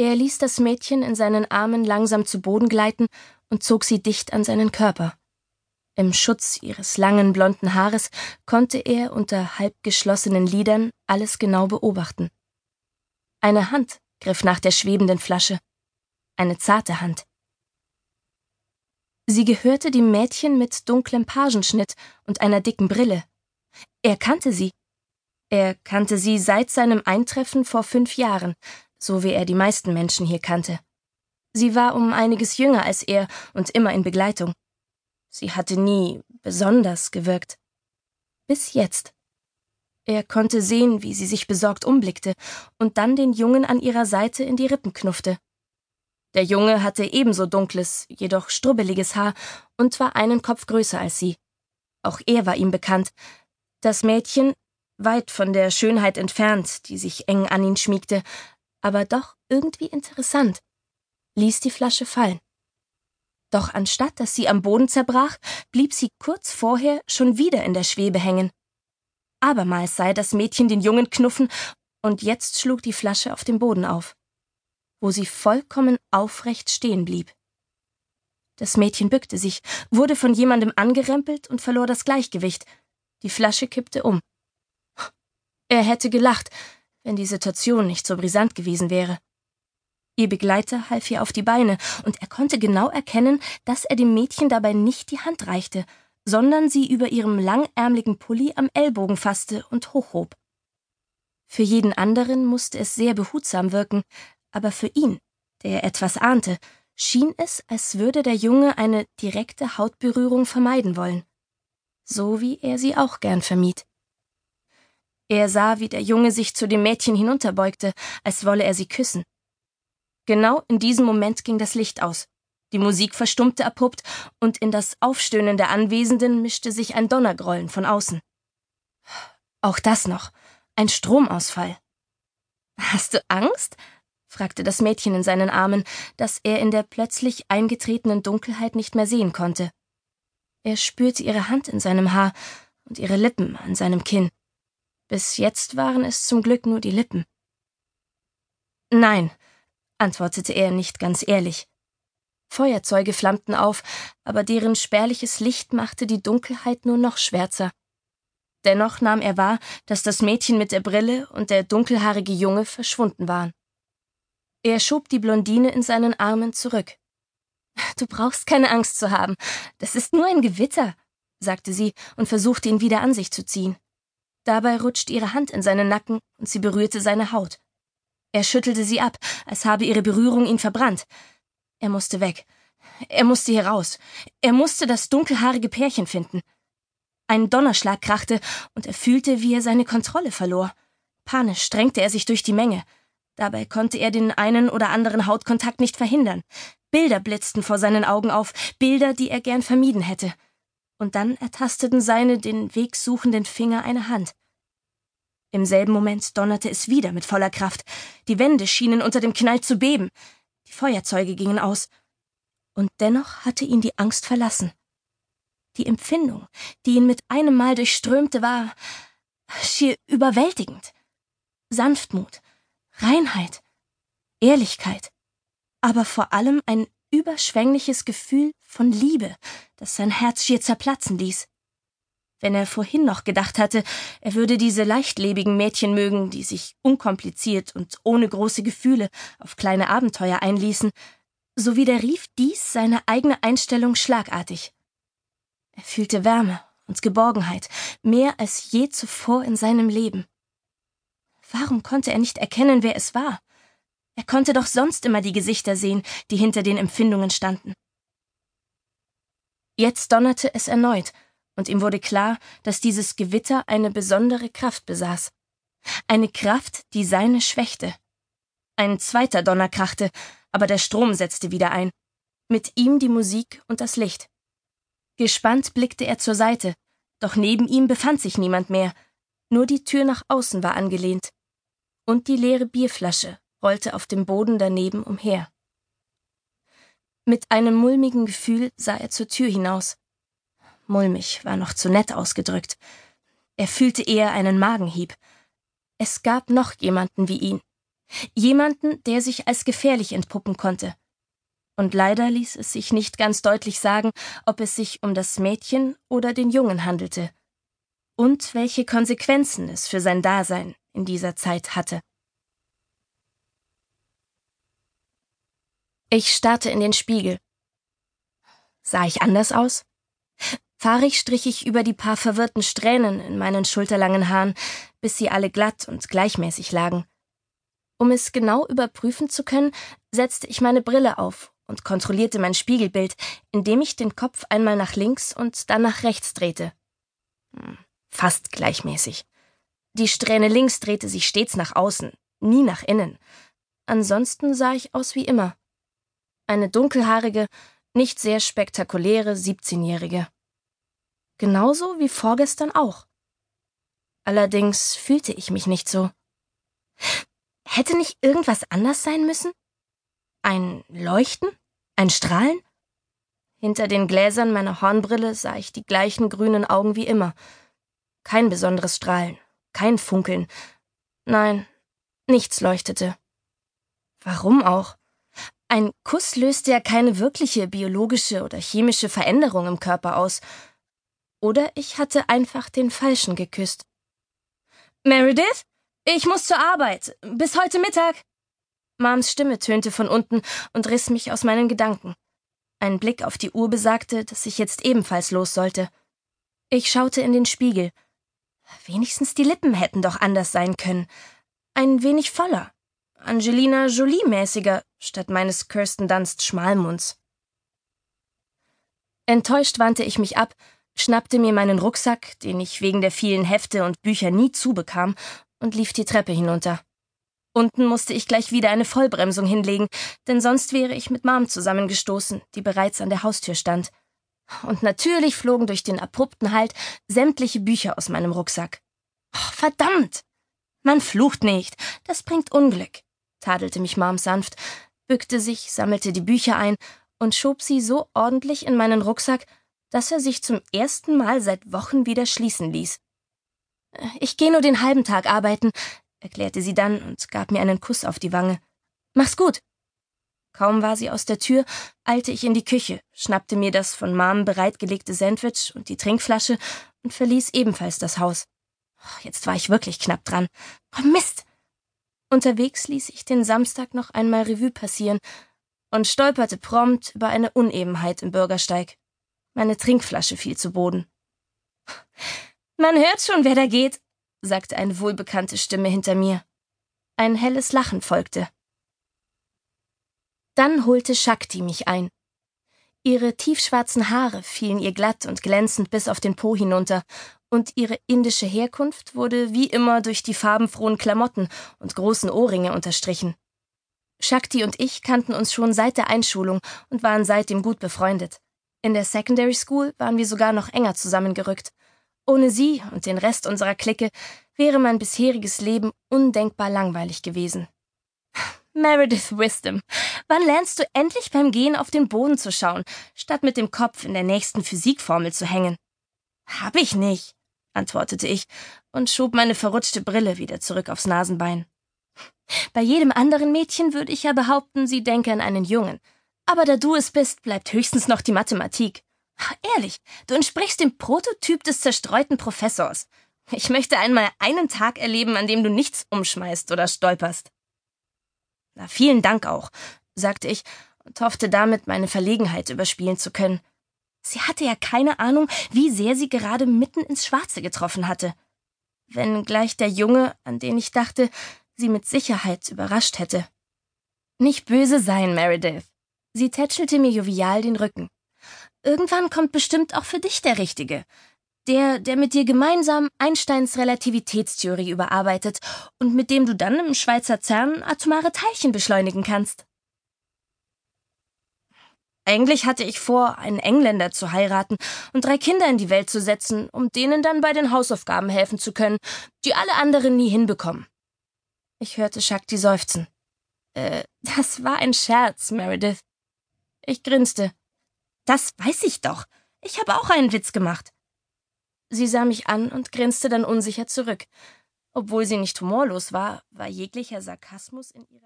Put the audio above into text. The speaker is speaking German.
Er ließ das Mädchen in seinen Armen langsam zu Boden gleiten und zog sie dicht an seinen Körper. Im Schutz ihres langen blonden Haares konnte er unter halb geschlossenen Lidern alles genau beobachten. Eine Hand griff nach der schwebenden Flasche. Eine zarte Hand. Sie gehörte dem Mädchen mit dunklem Pagenschnitt und einer dicken Brille. Er kannte sie. Er kannte sie seit seinem Eintreffen vor fünf Jahren, so wie er die meisten Menschen hier kannte. Sie war um einiges jünger als er und immer in Begleitung. Sie hatte nie besonders gewirkt. Bis jetzt. Er konnte sehen, wie sie sich besorgt umblickte und dann den Jungen an ihrer Seite in die Rippen knuffte. Der Junge hatte ebenso dunkles, jedoch strubbeliges Haar und war einen Kopf größer als sie. Auch er war ihm bekannt. Das Mädchen, weit von der Schönheit entfernt, die sich eng an ihn schmiegte, aber doch irgendwie interessant, ließ die Flasche fallen. Doch anstatt dass sie am Boden zerbrach, blieb sie kurz vorher schon wieder in der Schwebe hängen. Abermals sei das Mädchen den Jungen knuffen, und jetzt schlug die Flasche auf dem Boden auf wo sie vollkommen aufrecht stehen blieb. Das Mädchen bückte sich, wurde von jemandem angerempelt und verlor das Gleichgewicht. Die Flasche kippte um. Er hätte gelacht, wenn die Situation nicht so brisant gewesen wäre. Ihr Begleiter half ihr auf die Beine, und er konnte genau erkennen, dass er dem Mädchen dabei nicht die Hand reichte, sondern sie über ihrem langärmligen Pulli am Ellbogen fasste und hochhob. Für jeden anderen musste es sehr behutsam wirken, aber für ihn, der etwas ahnte, schien es, als würde der Junge eine direkte Hautberührung vermeiden wollen, so wie er sie auch gern vermied. Er sah, wie der Junge sich zu dem Mädchen hinunterbeugte, als wolle er sie küssen. Genau in diesem Moment ging das Licht aus. Die Musik verstummte abrupt, und in das Aufstöhnen der Anwesenden mischte sich ein Donnergrollen von außen. Auch das noch. Ein Stromausfall. Hast du Angst? fragte das Mädchen in seinen Armen, das er in der plötzlich eingetretenen Dunkelheit nicht mehr sehen konnte. Er spürte ihre Hand in seinem Haar und ihre Lippen an seinem Kinn. Bis jetzt waren es zum Glück nur die Lippen. Nein, antwortete er nicht ganz ehrlich. Feuerzeuge flammten auf, aber deren spärliches Licht machte die Dunkelheit nur noch schwärzer. Dennoch nahm er wahr, dass das Mädchen mit der Brille und der dunkelhaarige Junge verschwunden waren. Er schob die Blondine in seinen Armen zurück. Du brauchst keine Angst zu haben. Das ist nur ein Gewitter, sagte sie und versuchte ihn wieder an sich zu ziehen. Dabei rutschte ihre Hand in seinen Nacken und sie berührte seine Haut. Er schüttelte sie ab, als habe ihre Berührung ihn verbrannt. Er musste weg. Er musste hier raus. Er musste das dunkelhaarige Pärchen finden. Ein Donnerschlag krachte und er fühlte, wie er seine Kontrolle verlor. Panisch strengte er sich durch die Menge. Dabei konnte er den einen oder anderen Hautkontakt nicht verhindern. Bilder blitzten vor seinen Augen auf, Bilder, die er gern vermieden hätte. Und dann ertasteten seine den Weg suchenden Finger eine Hand. Im selben Moment donnerte es wieder mit voller Kraft. Die Wände schienen unter dem Knall zu beben. Die Feuerzeuge gingen aus. Und dennoch hatte ihn die Angst verlassen. Die Empfindung, die ihn mit einem Mal durchströmte, war schier überwältigend. Sanftmut, Reinheit, Ehrlichkeit, aber vor allem ein überschwängliches Gefühl von Liebe, das sein Herz schier zerplatzen ließ. Wenn er vorhin noch gedacht hatte, er würde diese leichtlebigen Mädchen mögen, die sich unkompliziert und ohne große Gefühle auf kleine Abenteuer einließen, so widerrief dies seine eigene Einstellung schlagartig. Er fühlte Wärme und Geborgenheit, mehr als je zuvor in seinem Leben. Warum konnte er nicht erkennen, wer es war? Er konnte doch sonst immer die Gesichter sehen, die hinter den Empfindungen standen. Jetzt donnerte es erneut, und ihm wurde klar, dass dieses Gewitter eine besondere Kraft besaß. Eine Kraft, die seine schwächte. Ein zweiter Donner krachte, aber der Strom setzte wieder ein. Mit ihm die Musik und das Licht. Gespannt blickte er zur Seite, doch neben ihm befand sich niemand mehr, nur die Tür nach außen war angelehnt und die leere Bierflasche rollte auf dem Boden daneben umher. Mit einem mulmigen Gefühl sah er zur Tür hinaus. Mulmig war noch zu nett ausgedrückt. Er fühlte eher einen Magenhieb. Es gab noch jemanden wie ihn. Jemanden, der sich als gefährlich entpuppen konnte. Und leider ließ es sich nicht ganz deutlich sagen, ob es sich um das Mädchen oder den Jungen handelte. Und welche Konsequenzen es für sein Dasein in dieser Zeit hatte. Ich starrte in den Spiegel. Sah ich anders aus? Fahrig strich ich über die paar verwirrten Strähnen in meinen schulterlangen Haaren, bis sie alle glatt und gleichmäßig lagen. Um es genau überprüfen zu können, setzte ich meine Brille auf und kontrollierte mein Spiegelbild, indem ich den Kopf einmal nach links und dann nach rechts drehte. Hm, fast gleichmäßig. Die Strähne links drehte sich stets nach außen, nie nach innen. Ansonsten sah ich aus wie immer. Eine dunkelhaarige, nicht sehr spektakuläre Siebzehnjährige. Genauso wie vorgestern auch. Allerdings fühlte ich mich nicht so. Hätte nicht irgendwas anders sein müssen? Ein Leuchten? Ein Strahlen? Hinter den Gläsern meiner Hornbrille sah ich die gleichen grünen Augen wie immer. Kein besonderes Strahlen, kein Funkeln. Nein, nichts leuchtete. Warum auch? Ein Kuss löste ja keine wirkliche biologische oder chemische Veränderung im Körper aus, oder ich hatte einfach den Falschen geküsst. Meredith? Ich muss zur Arbeit. Bis heute Mittag. Mams Stimme tönte von unten und riss mich aus meinen Gedanken. Ein Blick auf die Uhr besagte, dass ich jetzt ebenfalls los sollte. Ich schaute in den Spiegel. Wenigstens die Lippen hätten doch anders sein können. Ein wenig voller. Angelina Jolie-mäßiger, statt meines Kirsten Dunst Schmalmunds. Enttäuscht wandte ich mich ab schnappte mir meinen Rucksack, den ich wegen der vielen Hefte und Bücher nie zubekam, und lief die Treppe hinunter. Unten musste ich gleich wieder eine Vollbremsung hinlegen, denn sonst wäre ich mit Mom zusammengestoßen, die bereits an der Haustür stand. Und natürlich flogen durch den abrupten Halt sämtliche Bücher aus meinem Rucksack. Oh, verdammt! Man flucht nicht, das bringt Unglück, tadelte mich Mom sanft, bückte sich, sammelte die Bücher ein und schob sie so ordentlich in meinen Rucksack, dass er sich zum ersten Mal seit Wochen wieder schließen ließ. Ich gehe nur den halben Tag arbeiten, erklärte sie dann und gab mir einen Kuss auf die Wange. Mach's gut. Kaum war sie aus der Tür, eilte ich in die Küche, schnappte mir das von Mom bereitgelegte Sandwich und die Trinkflasche und verließ ebenfalls das Haus. Jetzt war ich wirklich knapp dran. Oh Mist! Unterwegs ließ ich den Samstag noch einmal Revue passieren und stolperte prompt über eine Unebenheit im Bürgersteig. Meine Trinkflasche fiel zu Boden. Man hört schon, wer da geht, sagte eine wohlbekannte Stimme hinter mir. Ein helles Lachen folgte. Dann holte Shakti mich ein. Ihre tiefschwarzen Haare fielen ihr glatt und glänzend bis auf den Po hinunter, und ihre indische Herkunft wurde wie immer durch die farbenfrohen Klamotten und großen Ohrringe unterstrichen. Shakti und ich kannten uns schon seit der Einschulung und waren seitdem gut befreundet. In der Secondary School waren wir sogar noch enger zusammengerückt. Ohne sie und den Rest unserer Clique wäre mein bisheriges Leben undenkbar langweilig gewesen. Meredith Wisdom, wann lernst du endlich beim Gehen auf den Boden zu schauen, statt mit dem Kopf in der nächsten Physikformel zu hängen? Hab ich nicht, antwortete ich und schob meine verrutschte Brille wieder zurück aufs Nasenbein. Bei jedem anderen Mädchen würde ich ja behaupten, sie denke an einen Jungen, aber da du es bist, bleibt höchstens noch die Mathematik. Ehrlich, du entsprichst dem Prototyp des zerstreuten Professors. Ich möchte einmal einen Tag erleben, an dem du nichts umschmeißt oder stolperst. Na, vielen Dank auch, sagte ich und hoffte damit, meine Verlegenheit überspielen zu können. Sie hatte ja keine Ahnung, wie sehr sie gerade mitten ins Schwarze getroffen hatte. Wenn gleich der Junge, an den ich dachte, sie mit Sicherheit überrascht hätte. Nicht böse sein, Meredith. Sie tätschelte mir jovial den Rücken. Irgendwann kommt bestimmt auch für dich der Richtige. Der, der mit dir gemeinsam Einsteins Relativitätstheorie überarbeitet und mit dem du dann im Schweizer CERN atomare Teilchen beschleunigen kannst. Eigentlich hatte ich vor, einen Engländer zu heiraten und drei Kinder in die Welt zu setzen, um denen dann bei den Hausaufgaben helfen zu können, die alle anderen nie hinbekommen. Ich hörte Shakti seufzen. Äh, das war ein Scherz, Meredith. Ich grinste. Das weiß ich doch. Ich habe auch einen Witz gemacht. Sie sah mich an und grinste dann unsicher zurück. Obwohl sie nicht humorlos war, war jeglicher Sarkasmus in ihrer